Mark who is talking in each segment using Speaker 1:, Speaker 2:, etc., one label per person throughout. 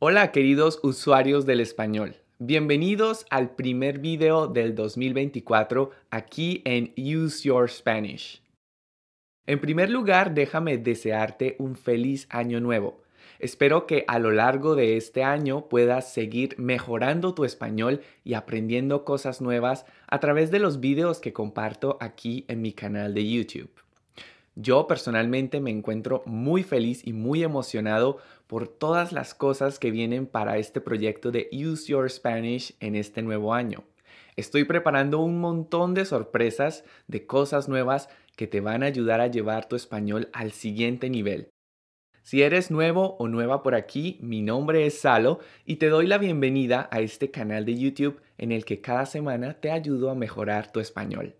Speaker 1: Hola queridos usuarios del español. Bienvenidos al primer video del 2024 aquí en Use Your Spanish. En primer lugar, déjame desearte un feliz año nuevo. Espero que a lo largo de este año puedas seguir mejorando tu español y aprendiendo cosas nuevas a través de los videos que comparto aquí en mi canal de YouTube. Yo personalmente me encuentro muy feliz y muy emocionado por todas las cosas que vienen para este proyecto de Use Your Spanish en este nuevo año. Estoy preparando un montón de sorpresas, de cosas nuevas que te van a ayudar a llevar tu español al siguiente nivel. Si eres nuevo o nueva por aquí, mi nombre es Salo y te doy la bienvenida a este canal de YouTube en el que cada semana te ayudo a mejorar tu español.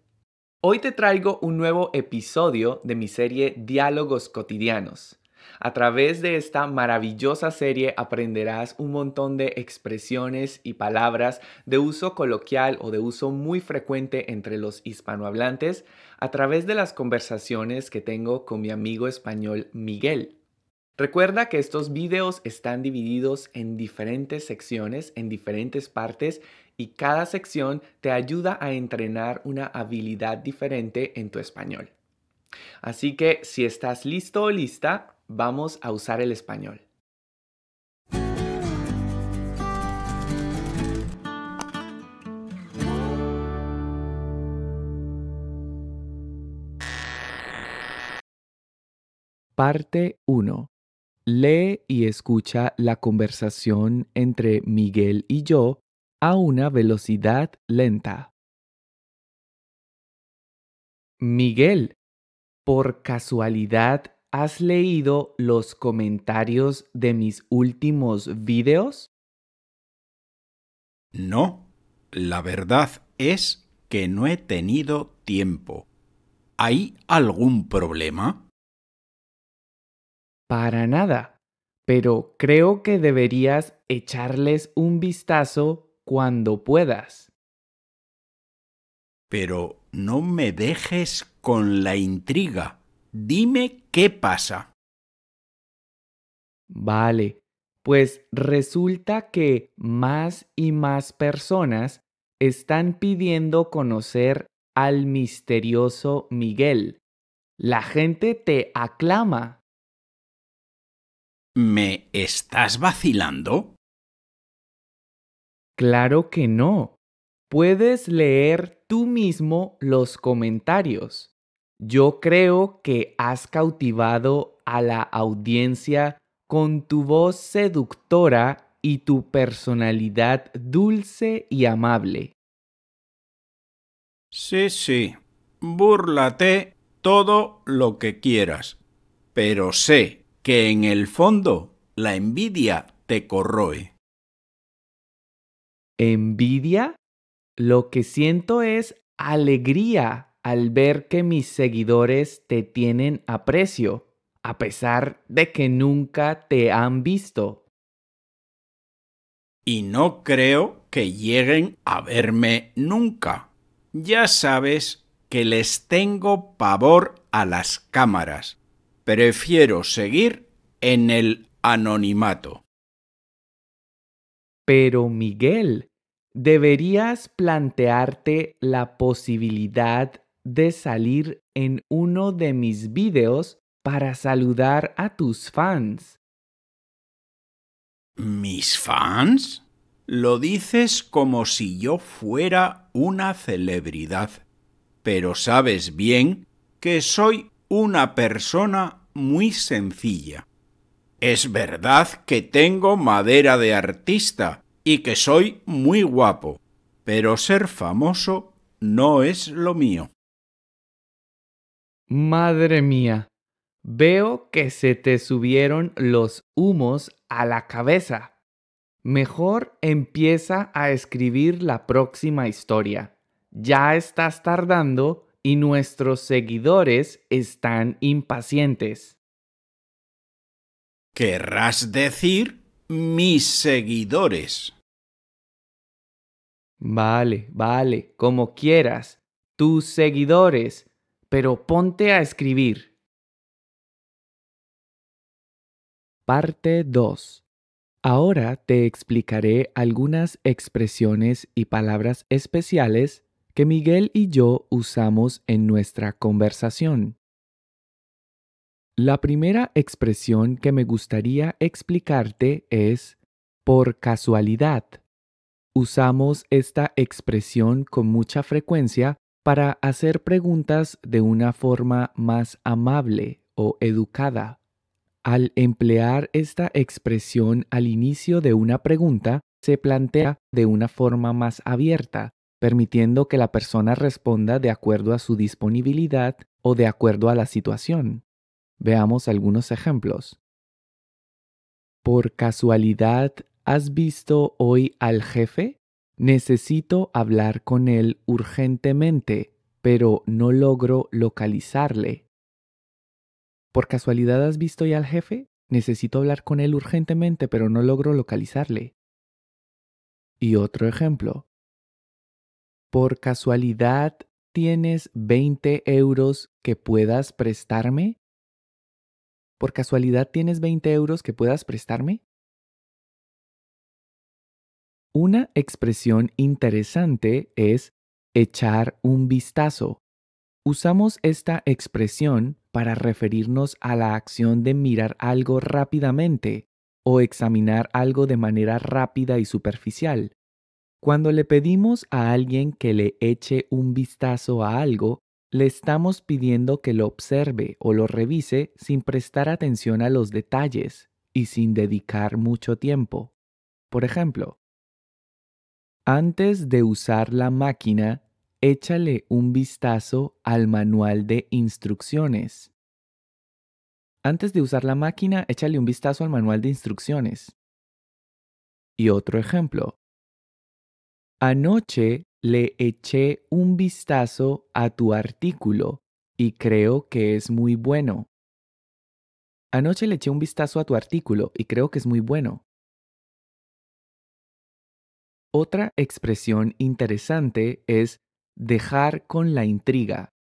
Speaker 1: Hoy te traigo un nuevo episodio de mi serie Diálogos Cotidianos. A través de esta maravillosa serie aprenderás un montón de expresiones y palabras de uso coloquial o de uso muy frecuente entre los hispanohablantes a través de las conversaciones que tengo con mi amigo español Miguel. Recuerda que estos videos están divididos en diferentes secciones, en diferentes partes, y cada sección te ayuda a entrenar una habilidad diferente en tu español. Así que si estás listo o lista, vamos a usar el español. Parte 1. Lee y escucha la conversación entre Miguel y yo a una velocidad lenta. Miguel, ¿por casualidad has leído los comentarios de mis últimos videos?
Speaker 2: No, la verdad es que no he tenido tiempo. ¿Hay algún problema?
Speaker 1: Para nada, pero creo que deberías echarles un vistazo cuando puedas.
Speaker 2: Pero no me dejes con la intriga. Dime qué pasa.
Speaker 1: Vale, pues resulta que más y más personas están pidiendo conocer al misterioso Miguel. La gente te aclama.
Speaker 2: ¿Me estás vacilando?
Speaker 1: Claro que no. Puedes leer tú mismo los comentarios. Yo creo que has cautivado a la audiencia con tu voz seductora y tu personalidad dulce y amable.
Speaker 2: Sí, sí. Búrlate todo lo que quieras. Pero sé que en el fondo la envidia te corroe.
Speaker 1: ¿Envidia? Lo que siento es alegría al ver que mis seguidores te tienen aprecio, a pesar de que nunca te han visto.
Speaker 2: Y no creo que lleguen a verme nunca. Ya sabes que les tengo pavor a las cámaras Prefiero seguir en el anonimato.
Speaker 1: Pero Miguel, deberías plantearte la posibilidad de salir en uno de mis videos para saludar a tus fans.
Speaker 2: ¿Mis fans? Lo dices como si yo fuera una celebridad, pero sabes bien que soy una persona muy sencilla. Es verdad que tengo madera de artista y que soy muy guapo, pero ser famoso no es lo mío.
Speaker 1: Madre mía, veo que se te subieron los humos a la cabeza. Mejor empieza a escribir la próxima historia. Ya estás tardando y nuestros seguidores están impacientes.
Speaker 2: Querrás decir mis seguidores.
Speaker 1: Vale, vale, como quieras, tus seguidores, pero ponte a escribir. Parte 2. Ahora te explicaré algunas expresiones y palabras especiales que Miguel y yo usamos en nuestra conversación. La primera expresión que me gustaría explicarte es por casualidad. Usamos esta expresión con mucha frecuencia para hacer preguntas de una forma más amable o educada. Al emplear esta expresión al inicio de una pregunta, se plantea de una forma más abierta, permitiendo que la persona responda de acuerdo a su disponibilidad o de acuerdo a la situación. Veamos algunos ejemplos. ¿Por casualidad has visto hoy al jefe? Necesito hablar con él urgentemente, pero no logro localizarle. ¿Por casualidad has visto ya al jefe? Necesito hablar con él urgentemente, pero no logro localizarle. Y otro ejemplo. ¿Por casualidad tienes 20 euros que puedas prestarme? ¿Por casualidad tienes 20 euros que puedas prestarme? Una expresión interesante es echar un vistazo. Usamos esta expresión para referirnos a la acción de mirar algo rápidamente o examinar algo de manera rápida y superficial. Cuando le pedimos a alguien que le eche un vistazo a algo, le estamos pidiendo que lo observe o lo revise sin prestar atención a los detalles y sin dedicar mucho tiempo. Por ejemplo, antes de usar la máquina, échale un vistazo al manual de instrucciones. Antes de usar la máquina, échale un vistazo al manual de instrucciones. Y otro ejemplo. Anoche le eché un vistazo a tu artículo y creo que es muy bueno. Anoche le eché un vistazo a tu artículo y creo que es muy bueno. Otra expresión interesante es dejar con la intriga.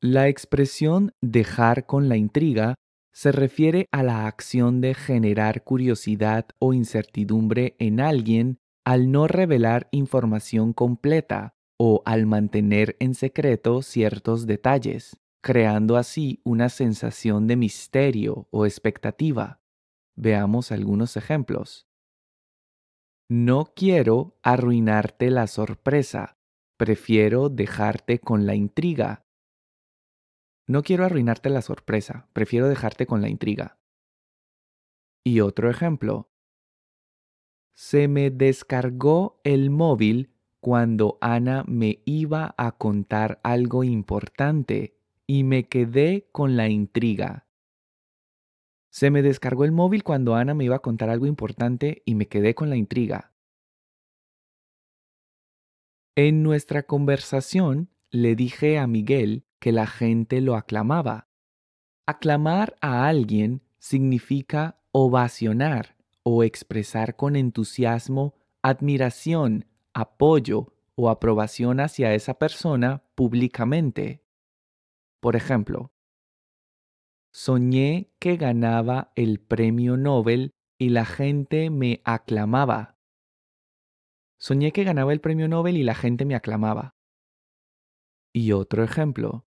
Speaker 1: La expresión dejar con la intriga se refiere a la acción de generar curiosidad o incertidumbre en alguien al no revelar información completa o al mantener en secreto ciertos detalles, creando así una sensación de misterio o expectativa. Veamos algunos ejemplos. No quiero arruinarte la sorpresa, Prefiero dejarte con la intriga. No quiero arruinarte la sorpresa, prefiero dejarte con la intriga. Y otro ejemplo. Se me descargó el móvil cuando Ana me iba a contar algo importante y me quedé con la intriga. Se me descargó el móvil cuando Ana me iba a contar algo importante y me quedé con la intriga. En nuestra conversación le dije a Miguel que la gente lo aclamaba. Aclamar a alguien significa ovacionar o expresar con entusiasmo admiración, apoyo o aprobación hacia esa persona públicamente. Por ejemplo, soñé que ganaba el premio Nobel y la gente me aclamaba. Soñé que ganaba el premio Nobel y la gente me aclamaba. Y otro ejemplo.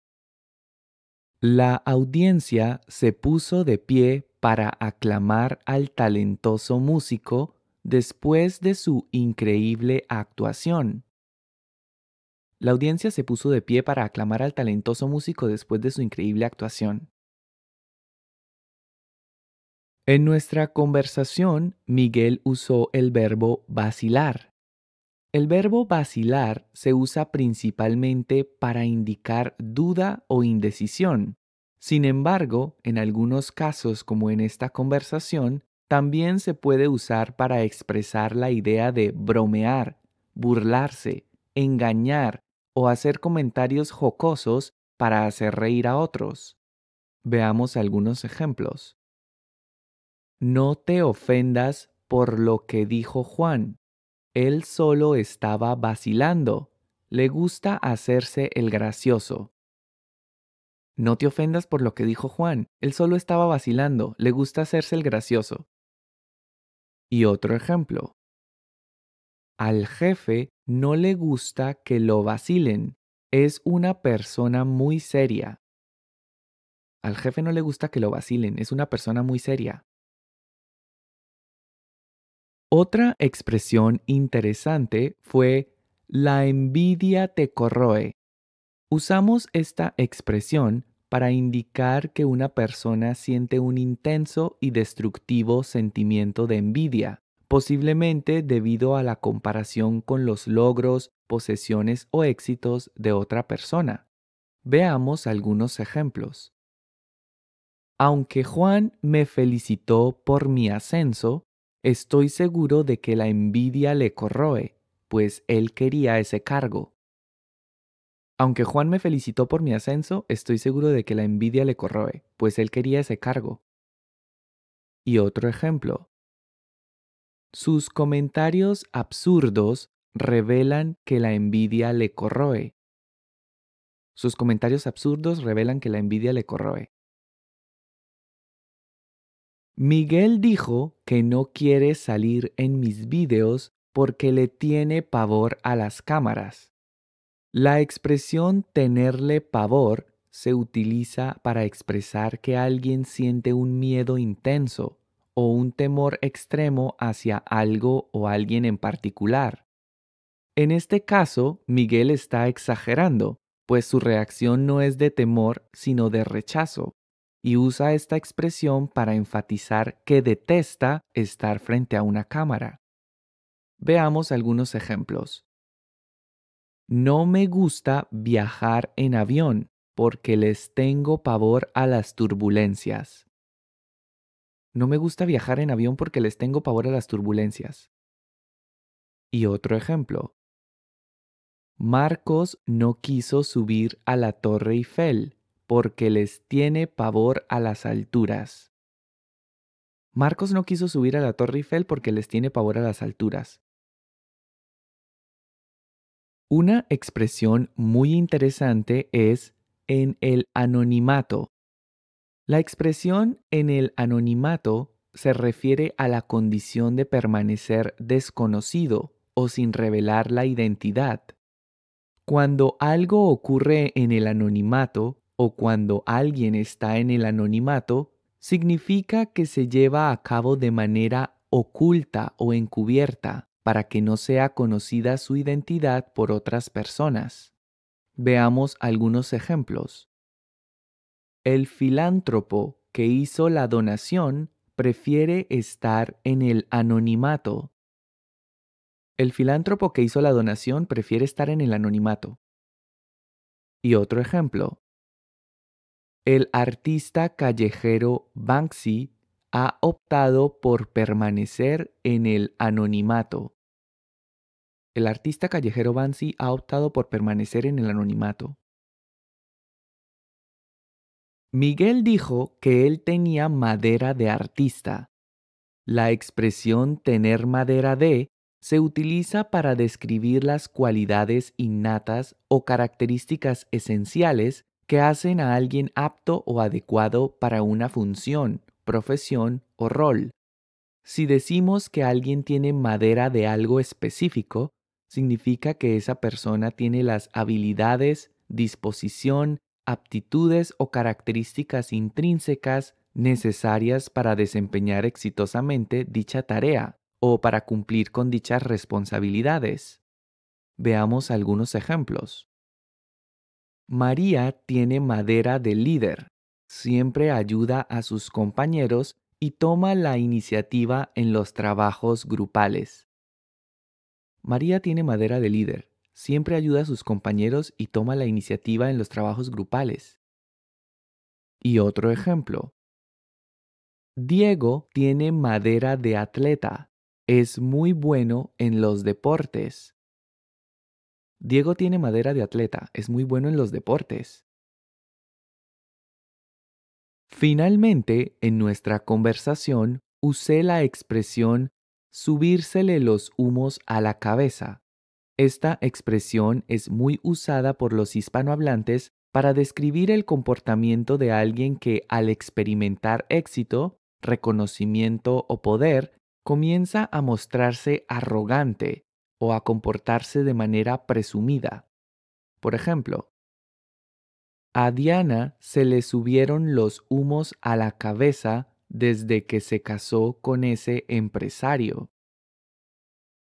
Speaker 1: La audiencia se puso de pie para aclamar al talentoso músico después de su increíble actuación. La audiencia se puso de pie para aclamar al talentoso músico después de su increíble actuación. En nuestra conversación, Miguel usó el verbo vacilar. El verbo vacilar se usa principalmente para indicar duda o indecisión. Sin embargo, en algunos casos como en esta conversación, también se puede usar para expresar la idea de bromear, burlarse, engañar o hacer comentarios jocosos para hacer reír a otros. Veamos algunos ejemplos. No te ofendas por lo que dijo Juan. Él solo estaba vacilando. Le gusta hacerse el gracioso. No te ofendas por lo que dijo Juan. Él solo estaba vacilando. Le gusta hacerse el gracioso. Y otro ejemplo. Al jefe no le gusta que lo vacilen. Es una persona muy seria. Al jefe no le gusta que lo vacilen. Es una persona muy seria. Otra expresión interesante fue la envidia te corroe. Usamos esta expresión para indicar que una persona siente un intenso y destructivo sentimiento de envidia, posiblemente debido a la comparación con los logros, posesiones o éxitos de otra persona. Veamos algunos ejemplos. Aunque Juan me felicitó por mi ascenso, estoy seguro de que la envidia le corroe, pues él quería ese cargo. Aunque Juan me felicitó por mi ascenso, estoy seguro de que la envidia le corroe, pues él quería ese cargo. Y otro ejemplo. Sus comentarios absurdos revelan que la envidia le corroe. Sus comentarios absurdos revelan que la envidia le corroe. Miguel dijo que no quiere salir en mis vídeos porque le tiene pavor a las cámaras. La expresión tenerle pavor se utiliza para expresar que alguien siente un miedo intenso o un temor extremo hacia algo o alguien en particular. En este caso, Miguel está exagerando, pues su reacción no es de temor, sino de rechazo, y usa esta expresión para enfatizar que detesta estar frente a una cámara. Veamos algunos ejemplos. No me gusta viajar en avión porque les tengo pavor a las turbulencias. No me gusta viajar en avión porque les tengo pavor a las turbulencias. Y otro ejemplo. Marcos no quiso subir a la Torre Eiffel porque les tiene pavor a las alturas. Marcos no quiso subir a la Torre Eiffel porque les tiene pavor a las alturas. Una expresión muy interesante es en el anonimato. La expresión en el anonimato se refiere a la condición de permanecer desconocido o sin revelar la identidad. Cuando algo ocurre en el anonimato o cuando alguien está en el anonimato, significa que se lleva a cabo de manera oculta o encubierta para que no sea conocida su identidad por otras personas. Veamos algunos ejemplos. El filántropo que hizo la donación prefiere estar en el anonimato. El filántropo que hizo la donación prefiere estar en el anonimato. Y otro ejemplo. El artista callejero Banksy ha optado por permanecer en el anonimato. El artista callejero Banksy ha optado por permanecer en el anonimato. Miguel dijo que él tenía madera de artista. La expresión tener madera de se utiliza para describir las cualidades innatas o características esenciales que hacen a alguien apto o adecuado para una función, profesión o rol. Si decimos que alguien tiene madera de algo específico, significa que esa persona tiene las habilidades, disposición, aptitudes o características intrínsecas necesarias para desempeñar exitosamente dicha tarea o para cumplir con dichas responsabilidades. Veamos algunos ejemplos. María tiene madera de líder siempre ayuda a sus compañeros y toma la iniciativa en los trabajos grupales. María tiene madera de líder, siempre ayuda a sus compañeros y toma la iniciativa en los trabajos grupales. Y otro ejemplo. Diego tiene madera de atleta, es muy bueno en los deportes. Diego tiene madera de atleta, es muy bueno en los deportes. Finalmente, en nuestra conversación, usé la expresión subírsele los humos a la cabeza. Esta expresión es muy usada por los hispanohablantes para describir el comportamiento de alguien que al experimentar éxito, reconocimiento o poder, comienza a mostrarse arrogante o a comportarse de manera presumida. Por ejemplo, a Diana se le subieron los humos a la cabeza desde que se casó con ese empresario.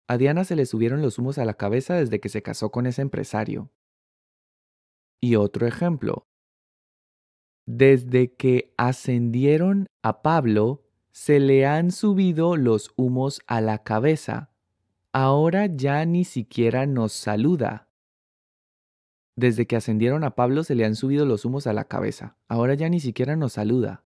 Speaker 1: A Diana se le subieron los humos a la cabeza desde que se casó con ese empresario. Y otro ejemplo. Desde que ascendieron a Pablo, se le han subido los humos a la cabeza. Ahora ya ni siquiera nos saluda. Desde que ascendieron a Pablo se le han subido los humos a la cabeza. Ahora ya ni siquiera nos saluda.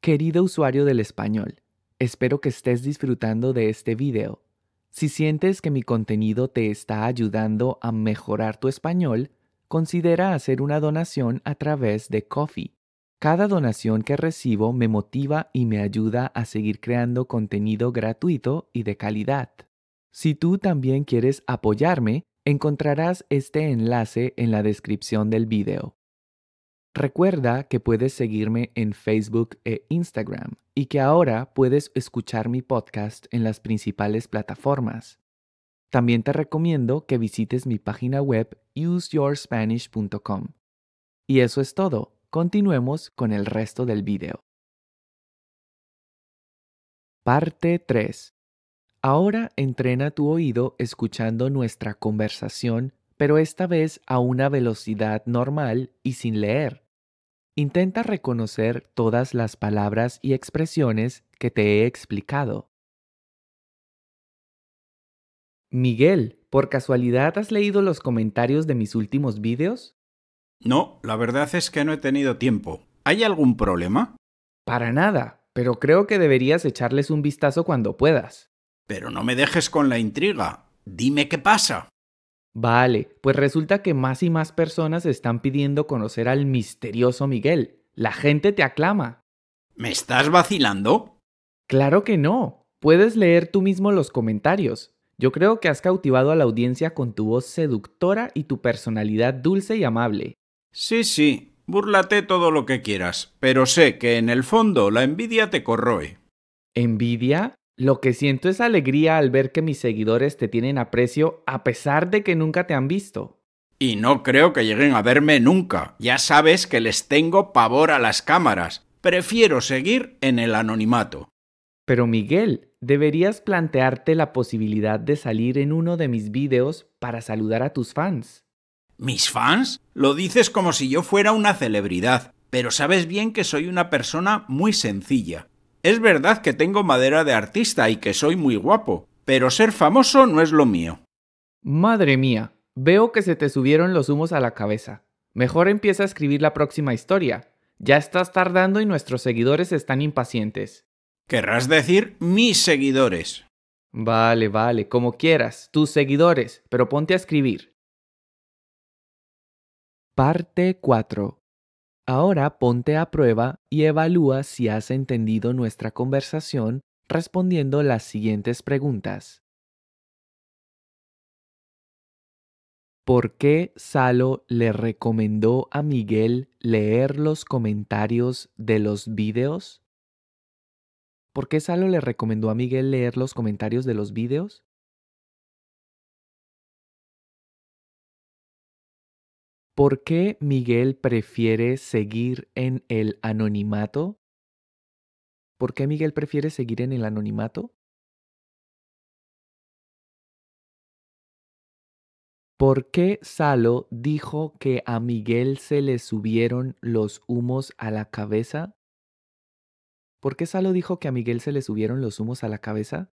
Speaker 1: Querido usuario del español, espero que estés disfrutando de este video. Si sientes que mi contenido te está ayudando a mejorar tu español, considera hacer una donación a través de Coffee. Cada donación que recibo me motiva y me ayuda a seguir creando contenido gratuito y de calidad. Si tú también quieres apoyarme, encontrarás este enlace en la descripción del video. Recuerda que puedes seguirme en Facebook e Instagram y que ahora puedes escuchar mi podcast en las principales plataformas. También te recomiendo que visites mi página web useyourspanish.com. Y eso es todo. Continuemos con el resto del video. Parte 3. Ahora entrena tu oído escuchando nuestra conversación, pero esta vez a una velocidad normal y sin leer. Intenta reconocer todas las palabras y expresiones que te he explicado. Miguel, ¿por casualidad has leído los comentarios de mis últimos vídeos?
Speaker 2: No, la verdad es que no he tenido tiempo. ¿Hay algún problema?
Speaker 1: Para nada, pero creo que deberías echarles un vistazo cuando puedas.
Speaker 2: Pero no me dejes con la intriga. Dime qué pasa.
Speaker 1: Vale, pues resulta que más y más personas están pidiendo conocer al misterioso Miguel. La gente te aclama.
Speaker 2: ¿Me estás vacilando?
Speaker 1: Claro que no. Puedes leer tú mismo los comentarios. Yo creo que has cautivado a la audiencia con tu voz seductora y tu personalidad dulce y amable.
Speaker 2: Sí, sí, búrlate todo lo que quieras, pero sé que en el fondo la envidia te corroe.
Speaker 1: ¿Envidia? Lo que siento es alegría al ver que mis seguidores te tienen aprecio a pesar de que nunca te han visto.
Speaker 2: Y no creo que lleguen a verme nunca. Ya sabes que les tengo pavor a las cámaras. Prefiero seguir en el anonimato.
Speaker 1: Pero Miguel, deberías plantearte la posibilidad de salir en uno de mis vídeos para saludar a tus fans.
Speaker 2: ¿Mis fans? Lo dices como si yo fuera una celebridad, pero sabes bien que soy una persona muy sencilla. Es verdad que tengo madera de artista y que soy muy guapo, pero ser famoso no es lo mío.
Speaker 1: Madre mía, veo que se te subieron los humos a la cabeza. Mejor empieza a escribir la próxima historia. Ya estás tardando y nuestros seguidores están impacientes.
Speaker 2: Querrás decir mis seguidores.
Speaker 1: Vale, vale, como quieras, tus seguidores, pero ponte a escribir. Parte 4. Ahora ponte a prueba y evalúa si has entendido nuestra conversación respondiendo las siguientes preguntas. ¿Por qué Salo le recomendó a Miguel leer los comentarios de los vídeos? ¿Por qué Salo le recomendó a Miguel leer los comentarios de los vídeos? ¿Por qué Miguel prefiere seguir en el anonimato? ¿Por qué Miguel prefiere seguir en el anonimato? ¿Por qué Salo dijo que a Miguel se le subieron los humos a la cabeza? ¿Por qué Salo dijo que a Miguel se le subieron los humos a la cabeza?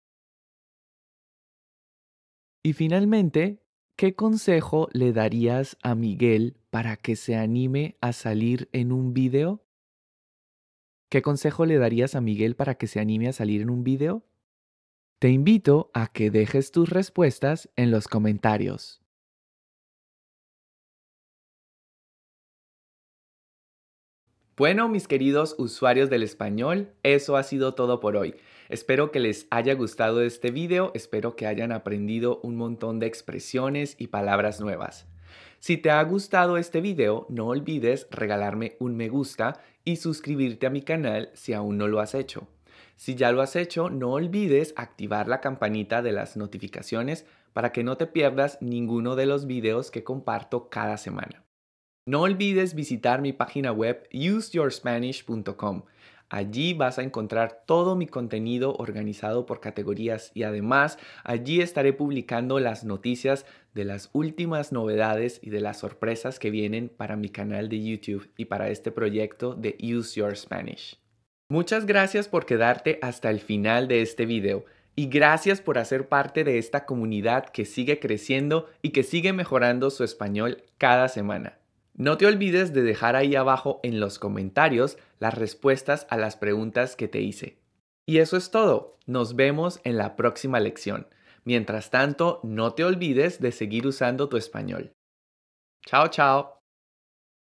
Speaker 1: Y finalmente, ¿Qué consejo le darías a Miguel para que se anime a salir en un video? ¿Qué consejo le darías a Miguel para que se anime a salir en un video? Te invito a que dejes tus respuestas en los comentarios. Bueno, mis queridos usuarios del español, eso ha sido todo por hoy. Espero que les haya gustado este video, espero que hayan aprendido un montón de expresiones y palabras nuevas. Si te ha gustado este video, no olvides regalarme un me gusta y suscribirte a mi canal si aún no lo has hecho. Si ya lo has hecho, no olvides activar la campanita de las notificaciones para que no te pierdas ninguno de los videos que comparto cada semana. No olvides visitar mi página web useyourspanish.com. Allí vas a encontrar todo mi contenido organizado por categorías y además allí estaré publicando las noticias de las últimas novedades y de las sorpresas que vienen para mi canal de YouTube y para este proyecto de Use Your Spanish. Muchas gracias por quedarte hasta el final de este video y gracias por hacer parte de esta comunidad que sigue creciendo y que sigue mejorando su español cada semana. No te olvides de dejar ahí abajo en los comentarios las respuestas a las preguntas que te hice. Y eso es todo. Nos vemos en la próxima lección. Mientras tanto, no te olvides de seguir usando tu español. Chao, chao.